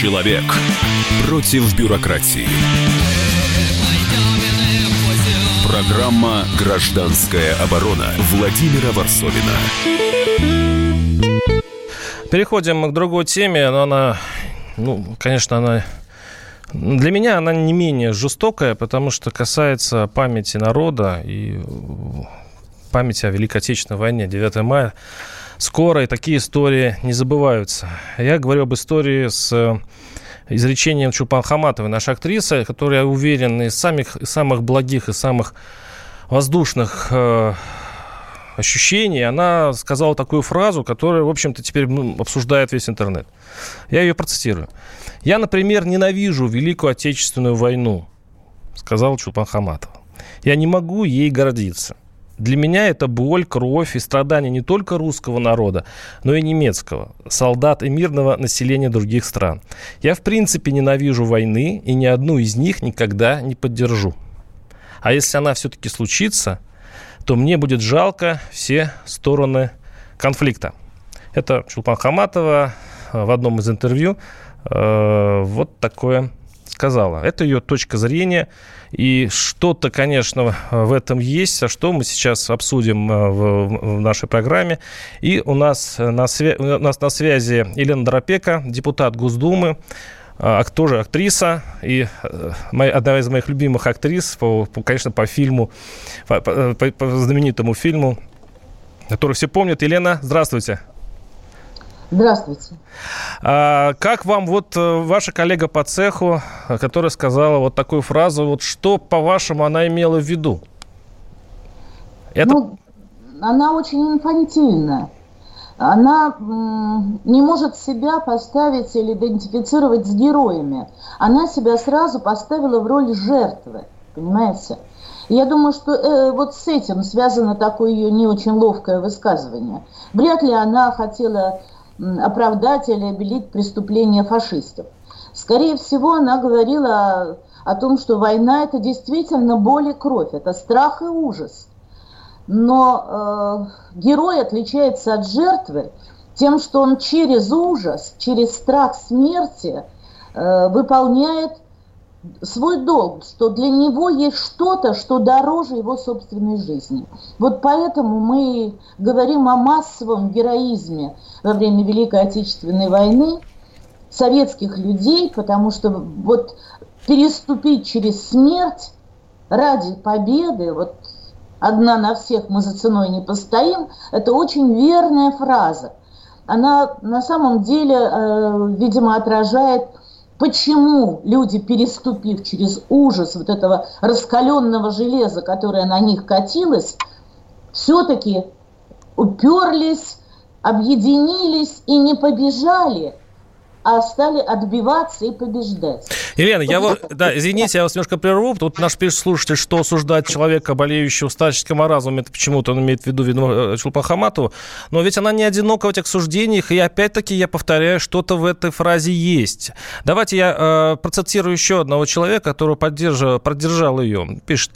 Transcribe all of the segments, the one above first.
Человек против бюрократии. Программа «Гражданская оборона» Владимира Варсовина. Переходим к другой теме, но она, ну, конечно, она для меня она не менее жестокая, потому что касается памяти народа и памяти о Великой Отечественной войне 9 мая. Скоро и такие истории не забываются. Я говорю об истории с изречением Чулпан Хаматовой, нашей актрисы, которая, уверен, из самых, из самых благих и самых воздушных э, ощущений, она сказала такую фразу, которая, в общем-то, теперь ну, обсуждает весь интернет. Я ее процитирую. «Я, например, ненавижу Великую Отечественную войну», сказал Чулпан Хаматова. «Я не могу ей гордиться. Для меня это боль, кровь и страдания не только русского народа, но и немецкого, солдат и мирного населения других стран. Я в принципе ненавижу войны и ни одну из них никогда не поддержу. А если она все-таки случится, то мне будет жалко все стороны конфликта. Это Чулпан Хаматова в одном из интервью э, вот такое сказала. Это ее точка зрения. И что-то, конечно, в этом есть, а что мы сейчас обсудим э, в, в нашей программе. И у нас на, свя... у нас на связи Елена Доропека, депутат Госдумы, а, тоже актриса и э, моя, одна из моих любимых актрис, по, по, конечно, по фильму, по, по, по знаменитому фильму, который все помнят. Елена, здравствуйте. Здравствуйте. А, как вам вот э, ваша коллега по цеху, которая сказала вот такую фразу, вот что, по-вашему, она имела в виду? Это... Ну, она очень инфантильная. Она не может себя поставить или идентифицировать с героями. Она себя сразу поставила в роль жертвы, понимаете? Я думаю, что э, вот с этим связано такое ее не очень ловкое высказывание. Вряд ли она хотела оправдать или обелить преступления фашистов. Скорее всего, она говорила о, том, что война – это действительно боль и кровь, это страх и ужас. Но э, герой отличается от жертвы тем, что он через ужас, через страх смерти э, выполняет свой долг, что для него есть что-то, что дороже его собственной жизни. Вот поэтому мы говорим о массовом героизме во время Великой Отечественной войны советских людей, потому что вот переступить через смерть ради победы, вот одна на всех мы за ценой не постоим, это очень верная фраза. Она на самом деле, э, видимо, отражает почему люди, переступив через ужас вот этого раскаленного железа, которое на них катилось, все-таки уперлись, объединились и не побежали а стали отбиваться и побеждать. Елена, я вот, да, извините, я вас немножко прерву. Тут наш пишет слушатель, что осуждать человека, болеющего старческим маразмом, это почему-то он имеет в виду, видно, Чулпан Хаматову. Но ведь она не одинока в этих суждениях, и опять-таки я повторяю, что-то в этой фразе есть. Давайте я э, процитирую еще одного человека, который поддержал, поддержал ее. Пишет,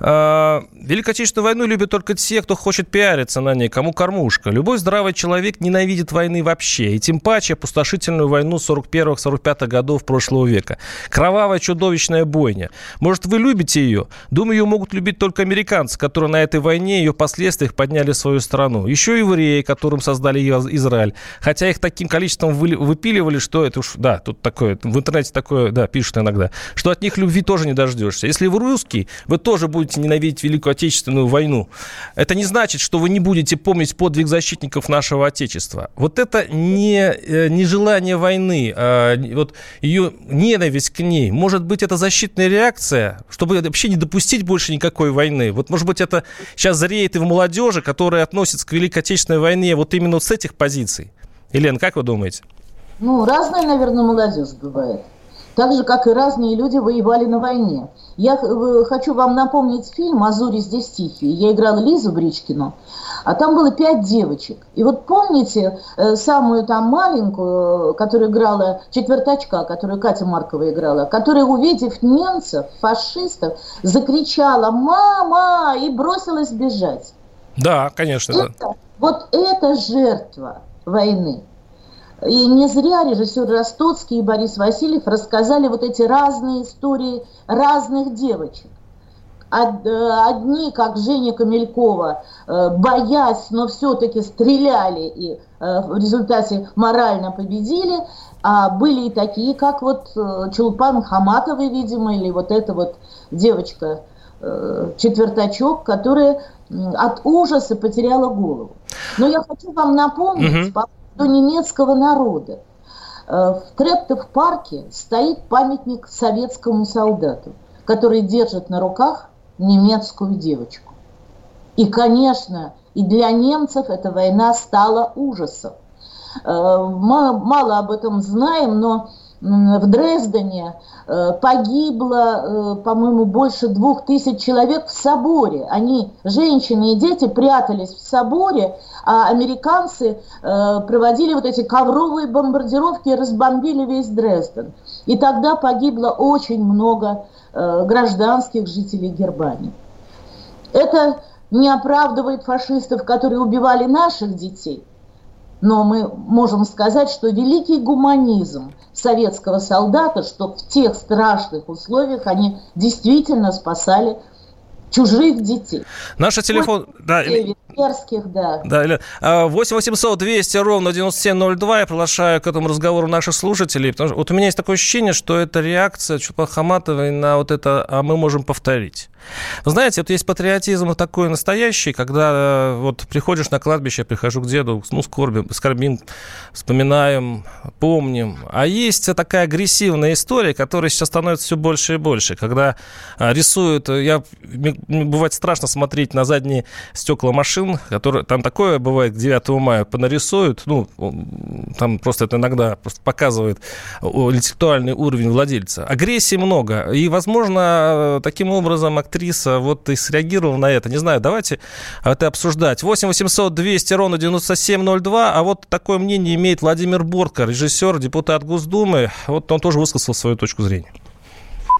э, Великую Отечественную войну любят только те, кто хочет пиариться на ней, кому кормушка. Любой здравый человек ненавидит войны вообще, и тем паче опустошительную войну 41-45 годов прошлого века. Кровавая чудовищная бойня. Может, вы любите ее? Думаю, ее могут любить только американцы, которые на этой войне и ее последствиях подняли свою страну. Еще евреи, которым создали Израиль. Хотя их таким количеством выпиливали, что это уж, да, тут такое, в интернете такое, да, пишут иногда, что от них любви тоже не дождешься. Если вы русский, вы тоже будете ненавидеть Великую Отечественную войну. Это не значит, что вы не будете помнить подвиг защитников нашего Отечества. Вот это не, э, не желание войны войны, а, вот ее ненависть к ней, может быть, это защитная реакция, чтобы вообще не допустить больше никакой войны? Вот, может быть, это сейчас зреет и в молодежи, которая относится к Великой Отечественной войне вот именно с этих позиций? Елена, как вы думаете? Ну, разная, наверное, молодежь бывает так же, как и разные люди воевали на войне. Я хочу вам напомнить фильм «Азури здесь тихие». Я играла Лизу Бричкину, а там было пять девочек. И вот помните э, самую там маленькую, которая играла, четвертачка, которую Катя Маркова играла, которая, увидев немцев, фашистов, закричала «Мама!» и бросилась бежать. Да, конечно. Это, да. Вот это жертва войны. И не зря режиссер Ростоцкий и Борис Васильев рассказали вот эти разные истории разных девочек. Э, одни, как Женя Камелькова, э, боясь, но все-таки стреляли и э, в результате морально победили, а были и такие, как вот Чулпан Хаматовой, видимо, или вот эта вот девочка, четвертачок, которая от ужаса потеряла голову. Но я хочу вам напомнить по поводу немецкого народа. В Трептов парке стоит памятник советскому солдату, который держит на руках немецкую девочку. И, конечно, и для немцев эта война стала ужасом. Э, мало об этом знаем, но в Дрездене э, погибло, э, по-моему, больше двух тысяч человек в соборе. Они, женщины и дети, прятались в соборе, а американцы проводили вот эти ковровые бомбардировки и разбомбили весь Дрезден. И тогда погибло очень много Э, гражданских жителей Германии. Это не оправдывает фашистов, которые убивали наших детей, но мы можем сказать, что великий гуманизм советского солдата, что в тех страшных условиях они действительно спасали чужих детей. Наша телефон... Да, Мерзких, да. Да, или 8 800 200 ровно 9702. Я приглашаю к этому разговору наших слушателей. Потому что вот у меня есть такое ощущение, что это реакция Чупахаматовой на вот это «а мы можем повторить». Вы знаете, вот есть патриотизм такой настоящий, когда э, вот приходишь на кладбище, я прихожу к деду, ну, скорбим, скорбим, вспоминаем, помним. А есть такая агрессивная история, которая сейчас становится все больше и больше, когда э, рисуют, э, я, бывает страшно смотреть на задние стекла машин, которые, там такое бывает, 9 мая понарисуют, ну, там просто это иногда просто показывает интеллектуальный уровень владельца. Агрессии много, и, возможно, таким образом актриса вот и среагировала на это. Не знаю, давайте это обсуждать. 8 800 200 ровно 9702. А вот такое мнение имеет Владимир Бортко, режиссер, депутат Госдумы. Вот он тоже высказал свою точку зрения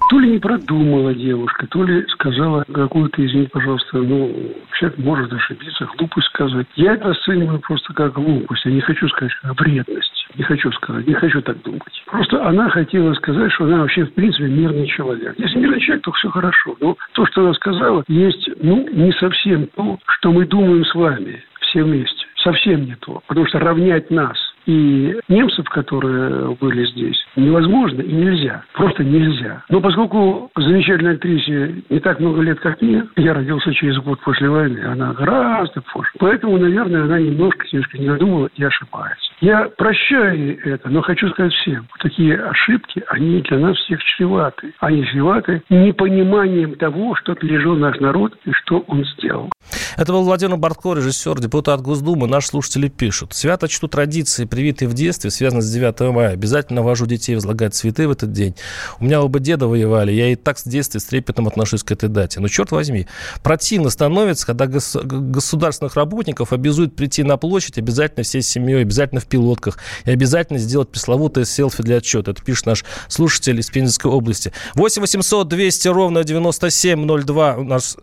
то ли не продумала девушка, то ли сказала какую-то, извините, пожалуйста, ну, человек может ошибиться, глупость сказать. Я это оцениваю просто как глупость. Я не хочу сказать, как вредность. Не хочу сказать, не хочу так думать. Просто она хотела сказать, что она вообще, в принципе, мирный человек. Если мирный человек, то все хорошо. Но то, что она сказала, есть, ну, не совсем то, что мы думаем с вами все вместе. Совсем не то. Потому что равнять нас и немцев, которые были здесь, невозможно и нельзя. Просто нельзя. Но поскольку замечательной актрисе не так много лет, как мне, я родился через год после войны, она гораздо позже. Поэтому, наверное, она немножко, немножко не додумала и ошибается. Я прощаю это, но хочу сказать всем, такие ошибки, они для нас всех чреваты. Они чреваты непониманием того, что пережил наш народ и что он сделал. Это был Владимир Бортко, режиссер, депутат Госдумы. Наши слушатели пишут. Свято чтут традиции, привитые в детстве, связанные с 9 мая. Обязательно вожу детей возлагать цветы в этот день. У меня оба деда воевали. Я и так с детства с трепетом отношусь к этой дате. Но черт возьми, противно становится, когда гос- государственных работников обязуют прийти на площадь обязательно всей семьей, обязательно в пилотках и обязательно сделать пресловутое селфи для отчета. Это пишет наш слушатель из Пензенской области. 8 800 200 ровно 9702 у нас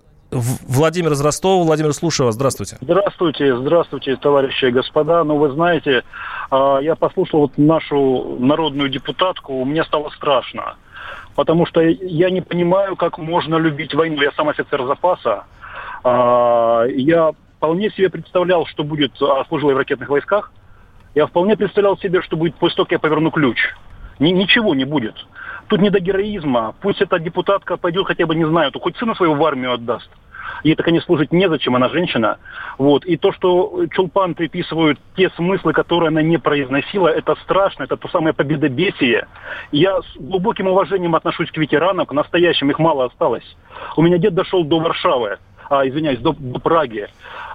Владимир из Ростова. Владимир, слушаю вас. Здравствуйте. Здравствуйте, здравствуйте, товарищи и господа. Ну, вы знаете, а, я послушал вот нашу народную депутатку, меня стало страшно. Потому что я не понимаю, как можно любить войну. Я сам офицер запаса. А, я вполне себе представлял, что будет, а, служил в ракетных войсках. Я вполне представлял себе, что будет после того, как я поверну ключ. Ничего не будет. Тут не до героизма. Пусть эта депутатка пойдет хотя бы, не знаю, то хоть сына своего в армию отдаст. Ей так, конечно, служить незачем, она женщина. Вот. И то, что Чулпан приписывают те смыслы, которые она не произносила, это страшно, это то самое победобесие. Я с глубоким уважением отношусь к ветеранам, к настоящим, их мало осталось. У меня дед дошел до Варшавы, а, извиняюсь, до, до Праги.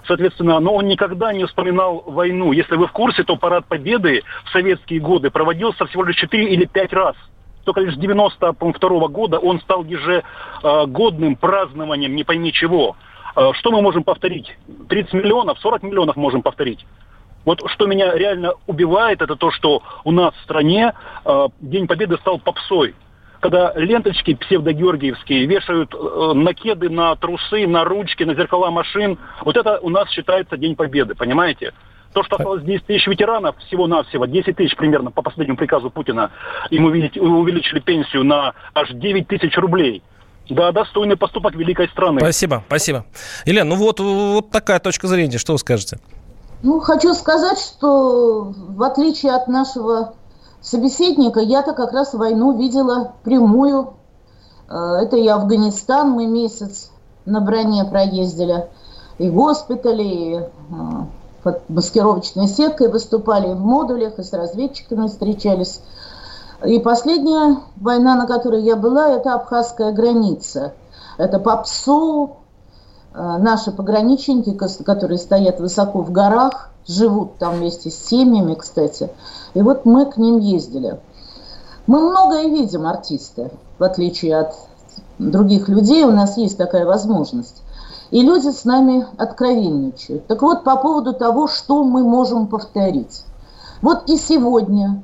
Соответственно, но он никогда не вспоминал войну. Если вы в курсе, то парад Победы в советские годы проводился всего лишь 4 или 5 раз только лишь с 92 года он стал ежегодным празднованием не пойми чего. Э, что мы можем повторить? 30 миллионов, 40 миллионов можем повторить. Вот что меня реально убивает, это то, что у нас в стране э, День Победы стал попсой. Когда ленточки псевдогеоргиевские вешают э, накеды на трусы, на ручки, на зеркала машин, вот это у нас считается День Победы, понимаете? То, что осталось 10 тысяч ветеранов, всего-навсего, 10 тысяч примерно по последнему приказу Путина, ему увеличили пенсию на аж 9 тысяч рублей. Да, достойный поступок великой страны. Спасибо, спасибо. Елена, ну вот, вот такая точка зрения, что вы скажете? Ну, хочу сказать, что в отличие от нашего собеседника, я-то как раз войну видела прямую. Э, это и Афганистан, мы месяц на броне проездили, и госпитали, и э, под маскировочной сеткой выступали в модулях, и с разведчиками встречались. И последняя война, на которой я была, это Абхазская граница. Это по ПСУ, э, наши пограничники, которые стоят высоко в горах, живут там вместе с семьями, кстати. И вот мы к ним ездили. Мы многое видим, артисты, в отличие от других людей, у нас есть такая возможность. И люди с нами откровенничают. Так вот, по поводу того, что мы можем повторить. Вот и сегодня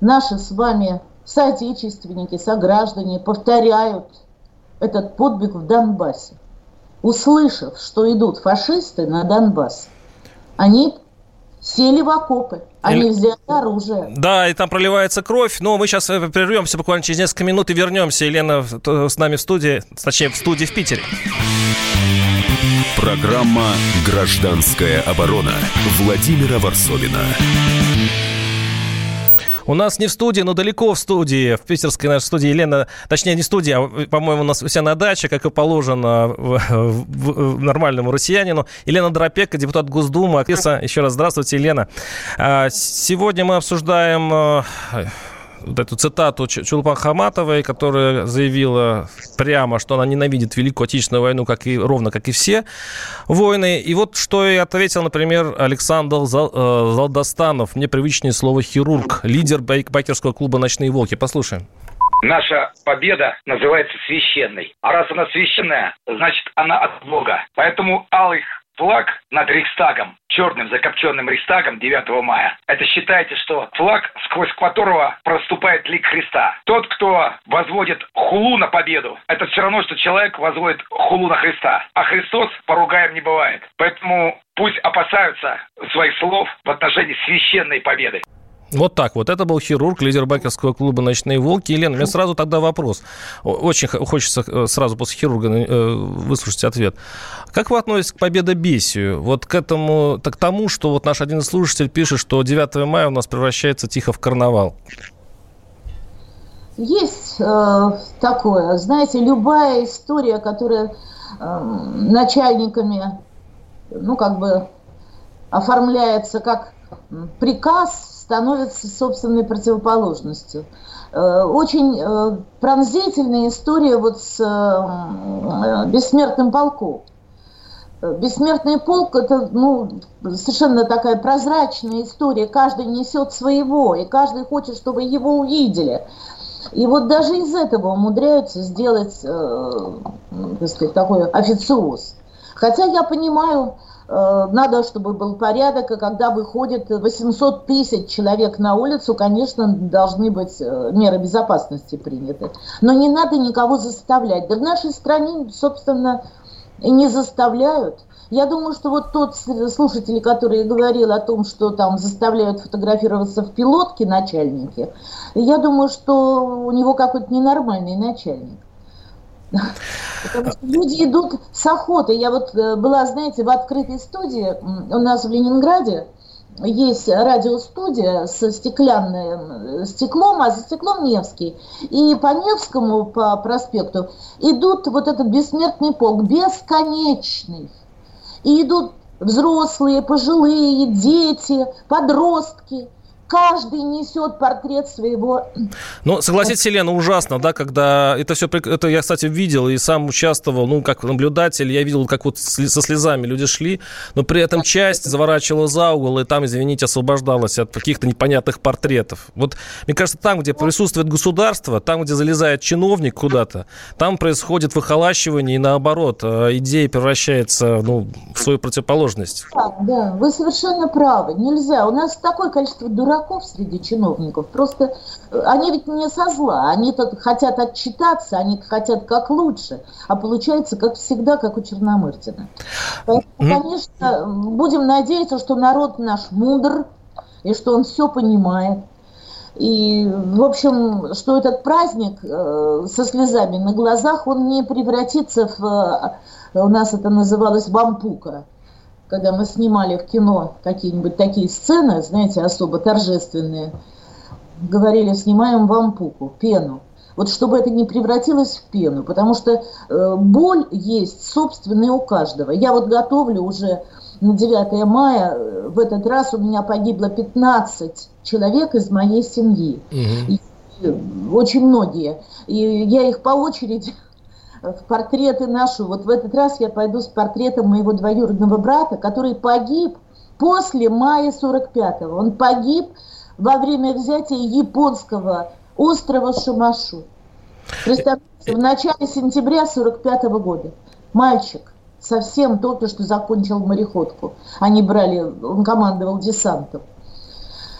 наши с вами соотечественники, сограждане повторяют этот подвиг в Донбассе. Услышав, что идут фашисты на Донбасс, они сели в окопы. Они взяли оружие. Да, и там проливается кровь. Но мы сейчас э, прервемся буквально через несколько минут и вернемся. Елена с нами в студии, точнее, в студии в Питере. Программа «Гражданская оборона» Владимира Варсовина. У нас не в студии, но далеко в студии, в питерской нашей студии Елена, точнее не студия, а, по-моему, у нас вся на даче, как и положено в, в, в, нормальному россиянину. Елена Дропека, депутат Госдумы, актриса. Еще раз здравствуйте, Елена. А, сегодня мы обсуждаем а, вот эту цитату Чулпан Хаматовой, которая заявила прямо, что она ненавидит Великую Отечественную войну, как и, ровно как и все войны. И вот что и ответил, например, Александр э, Залдостанов, мне привычнее слово «хирург», лидер байкерского клуба «Ночные волки». Послушаем. Наша победа называется священной. А раз она священная, значит она от Бога. Поэтому алый флаг над Рейхстагом, черным закопченным Рейхстагом 9 мая. Это считайте, что флаг, сквозь которого проступает лик Христа. Тот, кто возводит хулу на победу, это все равно, что человек возводит хулу на Христа. А Христос поругаем не бывает. Поэтому пусть опасаются своих слов в отношении священной победы. Вот так вот. Это был хирург, лидер байкерского клуба «Ночные волки». Елена, у меня сразу тогда вопрос. Очень хочется э, сразу после хирурга э, выслушать ответ. Как вы относитесь к победобесию? Вот к этому, к тому, что вот наш один слушатель пишет, что 9 мая у нас превращается тихо в карнавал. Есть э, такое. Знаете, любая история, которая э, начальниками, ну, как бы оформляется как приказ, становится собственной противоположностью. Э, очень э, пронзительная история вот с э, бессмертным полком. Бессмертный полк – это ну, совершенно такая прозрачная история. Каждый несет своего, и каждый хочет, чтобы его увидели. И вот даже из этого умудряются сделать, э, так сказать, такой официоз. Хотя я понимаю, надо, чтобы был порядок, и когда выходит 800 тысяч человек на улицу, конечно, должны быть э, меры безопасности приняты. Но не надо никого заставлять. Да в нашей стране, собственно, не заставляют. Я думаю, что вот тот слушатель, который говорил о том, что там заставляют фотографироваться в пилотке начальники, я думаю, что у него какой-то ненормальный начальник. Потому что люди идут с охотой. Я вот э, была, знаете, в открытой студии у нас в Ленинграде, есть радиостудия со стеклянным э, стеклом, а за стеклом Невский. И по Невскому, по проспекту, идут вот этот бессмертный полк, бесконечный. И идут взрослые, пожилые, дети, подростки – каждый несет портрет своего... Ну, согласитесь, Елена, ужасно, да, когда это все... Это я, кстати, видел и сам участвовал, ну, как наблюдатель, я видел, как вот со слезами люди шли, но при этом часть заворачивала за угол, и там, извините, освобождалась от каких-то непонятных портретов. Вот, мне кажется, там, где присутствует государство, там, где залезает чиновник куда-то, там происходит выхолащивание, и наоборот, э, идея превращается, ну, в свою противоположность. Да, да, вы совершенно правы. Нельзя. У нас такое количество дураков, дураков среди чиновников. Просто э, они ведь не со зла, они тут хотят отчитаться, они хотят как лучше, а получается, как всегда, как у Черномырдина. Поэтому, конечно, будем надеяться, что народ наш мудр, и что он все понимает. И, в общем, что этот праздник э, со слезами на глазах, он не превратится в, э, у нас это называлось вампука, когда мы снимали в кино какие-нибудь такие сцены, знаете, особо торжественные, говорили, снимаем вампуку, пену. Вот чтобы это не превратилось в пену, потому что э, боль есть собственная у каждого. Я вот готовлю уже на 9 мая, э, в этот раз у меня погибло 15 человек из моей семьи. Угу. И, очень многие. И я их по очереди в портреты нашу. Вот в этот раз я пойду с портретом моего двоюродного брата, который погиб после мая 45-го. Он погиб во время взятия японского острова Шимашу. Представьте, в начале сентября 45 -го года. Мальчик совсем только что закончил мореходку. Они брали, он командовал десантом.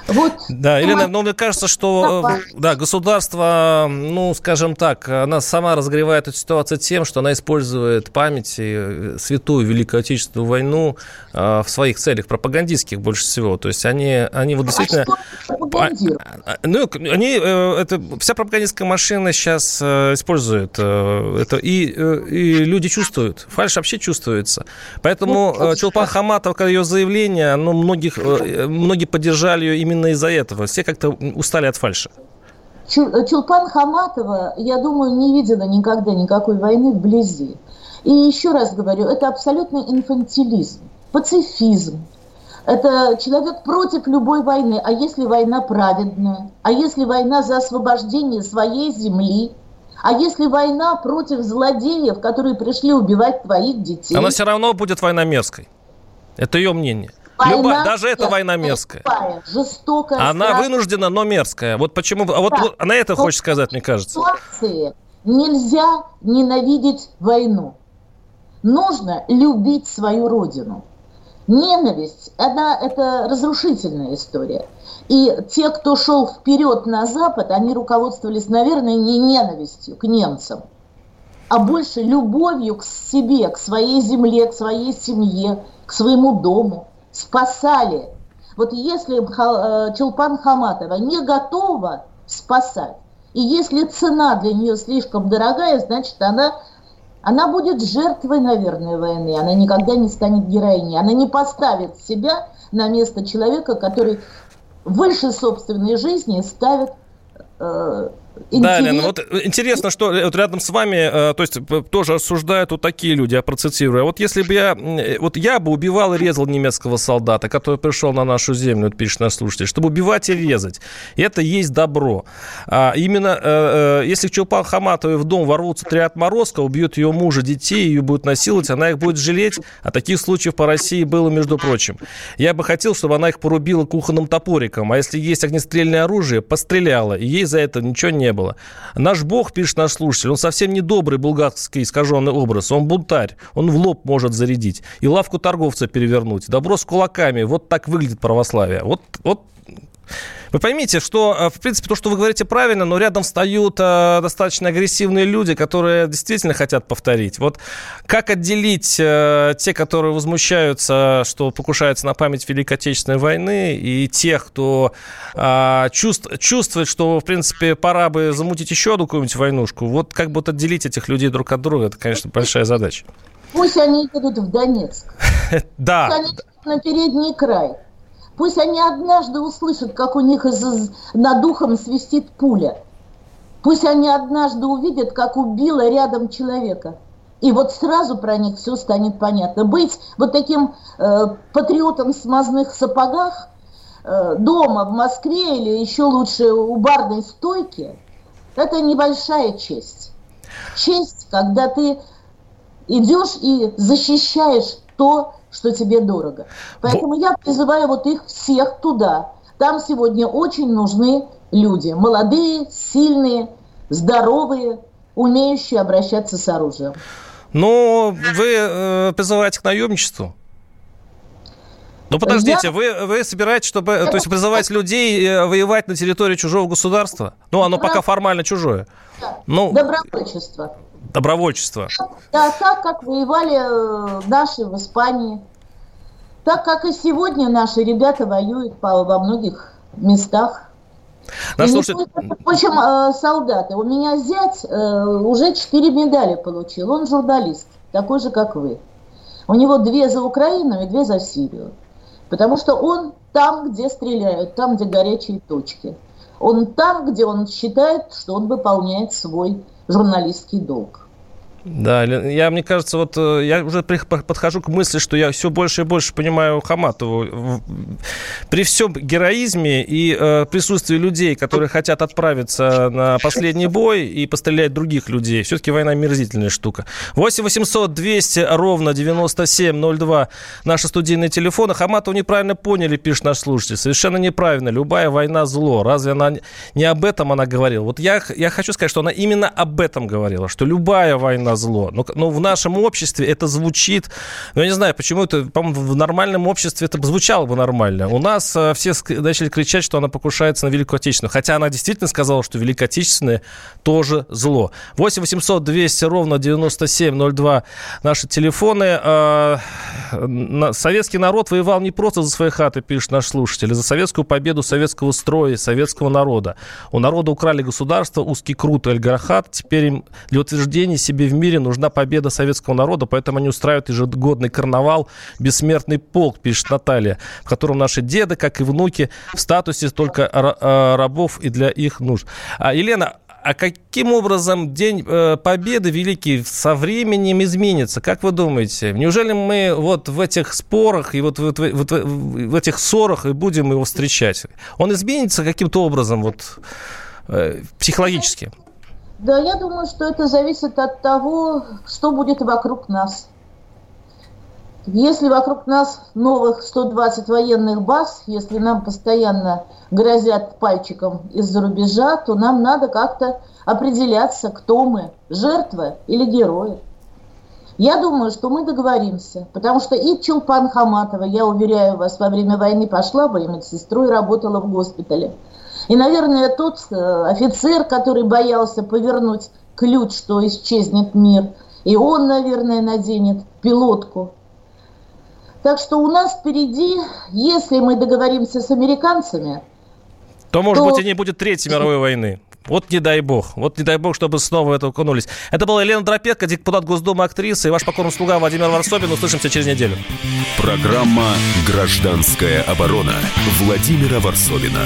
Вот. Да, Елена, ну, мне кажется, что э, да, государство, ну, скажем так, она сама разогревает эту ситуацию тем, что она использует память и э, святую Великую Отечественную войну э, в своих целях пропагандистских больше всего. То есть они, они вот действительно... А, а, ну, они, это, вся пропагандистская машина сейчас использует это, и, и люди чувствуют, фальш вообще чувствуется. Поэтому ну, Чулпан Хаматова, когда ее заявление, оно многих, многие поддержали ее именно именно из-за этого? Все как-то устали от фальши. Чулпан Хаматова, я думаю, не видела никогда никакой войны вблизи. И еще раз говорю, это абсолютный инфантилизм, пацифизм. Это человек против любой войны. А если война праведная? А если война за освобождение своей земли? А если война против злодеев, которые пришли убивать твоих детей? Она все равно будет война мерзкой. Это ее мнение. Война Любая, даже эта война мерзкая. Жестокая. Она страшная. вынуждена, но мерзкая. Вот почему... Да. Вот, вот она это хочет сказать, мне кажется. Ситуации нельзя ненавидеть войну. Нужно любить свою родину. Ненависть, она, это разрушительная история. И те, кто шел вперед на Запад, они руководствовались, наверное, не ненавистью к немцам, а больше любовью к себе, к своей земле, к своей семье, к своему дому спасали. Вот если э, Чулпан Хаматова не готова спасать, и если цена для нее слишком дорогая, значит, она, она будет жертвой, наверное, войны. Она никогда не станет героиней. Она не поставит себя на место человека, который выше собственной жизни ставит э, да, Лена, вот интересно, что вот рядом с вами, э, то есть тоже рассуждают вот такие люди, я процитирую. Вот если бы я, вот я бы убивал и резал немецкого солдата, который пришел на нашу землю, вот пишет наш слушатель, чтобы убивать и резать. Это есть добро. А именно, э, э, если к Чулпан Хаматовой в дом ворвутся три отморозка, убьют ее мужа, детей, ее будут насиловать, она их будет жалеть. А таких случаев по России было, между прочим. Я бы хотел, чтобы она их порубила кухонным топориком, а если есть огнестрельное оружие, постреляла, и ей за это ничего не не было. Наш бог, пишет наш слушатель, он совсем не добрый булгарский искаженный образ. Он бунтарь, он в лоб может зарядить и лавку торговца перевернуть. Добро с кулаками. Вот так выглядит православие. Вот, вот вы поймите, что, э, в принципе, то, что вы говорите правильно, но рядом встают э, достаточно агрессивные люди, которые действительно хотят повторить. Вот как отделить э, те, которые возмущаются, что покушаются на память Великой Отечественной войны, и тех, кто чувств, чувствует, что, в принципе, пора бы замутить еще одну какую-нибудь войнушку. Вот как бы вот отделить этих людей друг от друга, это, конечно, большая задача. Пусть они едут в Донецк. Да. Пусть они на передний край. Пусть они однажды услышат, как у них из, над ухом свистит пуля. Пусть они однажды увидят, как убила рядом человека. И вот сразу про них все станет понятно. Быть вот таким э, патриотом в смазных сапогах э, дома в Москве или еще лучше у барной стойки, это небольшая честь. Честь, когда ты идешь и защищаешь то, что тебе дорого. Поэтому я призываю вот их всех туда. Там сегодня очень нужны люди. Молодые, сильные, здоровые, умеющие обращаться с оружием. Но вы э, призываете к наемничеству? Ну, подождите, я... вы, вы собираетесь, чтобы, это... то есть призывать людей э, воевать на территории чужого государства? Ну, оно Добро... пока формально чужое. Ну... Добровольчество. Добровольчество. Да, так как воевали э, наши в Испании. Так как и сегодня наши ребята воюют по, во многих местах. Наш слушатель... В общем, э, солдаты. У меня зять уже четыре медали получил. Он журналист, такой же, как вы. У него две за Украину и две за Сирию. Потому что он там, где стреляют, там, где горячие точки. Он там, где он считает, что он выполняет свой журналистский долг. Да, я, мне кажется, вот э, я уже подхожу к мысли, что я все больше и больше понимаю Хаматову. При всем героизме и э, присутствии людей, которые хотят отправиться на последний бой и пострелять других людей, все-таки война мерзительная штука. 8 800 200 ровно 9702 наши студийные телефоны. Хаматову неправильно поняли, пишет наш слушатель. Совершенно неправильно. Любая война зло. Разве она не об этом она говорила? Вот я, я хочу сказать, что она именно об этом говорила, что любая война зло. Но, но в нашем обществе это звучит, ну, я не знаю, почему это, по-моему, в нормальном обществе это звучало бы нормально. У нас э, все начали кричать, что она покушается на Великую Отечественную, хотя она действительно сказала, что Великая Отечественная тоже зло. 8 800 200 ровно 9702 наши телефоны. Э, советский народ воевал не просто за свои хаты, пишет наш слушатель, а за советскую победу советского строя, советского народа. У народа украли государство, узкий крут и альгархат. Теперь им для утверждения себе в мире нужна победа советского народа, поэтому они устраивают ежегодный карнавал «Бессмертный полк», пишет Наталья, в котором наши деды, как и внуки, в статусе только а, рабов и для их нужд. А, Елена, а каким образом День э, Победы Великий со временем изменится? Как вы думаете? Неужели мы вот в этих спорах и вот, вот, вот, вот в этих ссорах и будем его встречать? Он изменится каким-то образом вот э, психологически? Да, я думаю, что это зависит от того, что будет вокруг нас. Если вокруг нас новых 120 военных баз, если нам постоянно грозят пальчиком из-за рубежа, то нам надо как-то определяться, кто мы, жертва или герои. Я думаю, что мы договоримся, потому что и Чулпан Хаматова, я уверяю вас, во время войны пошла бы медсестрой работала в госпитале – и, наверное, тот э, офицер, который боялся повернуть ключ, что исчезнет мир, и он, наверное, наденет пилотку. Так что у нас впереди, если мы договоримся с американцами, то, может то... быть, и не будет Третьей мировой войны. Вот не дай бог. Вот не дай бог, чтобы снова в это окунулись. Это была Елена Дропетка, депутат Госдумы, актриса и ваш покорный слуга Владимир Варсобин. Услышимся через неделю. Программа «Гражданская оборона» Владимира Варсобина.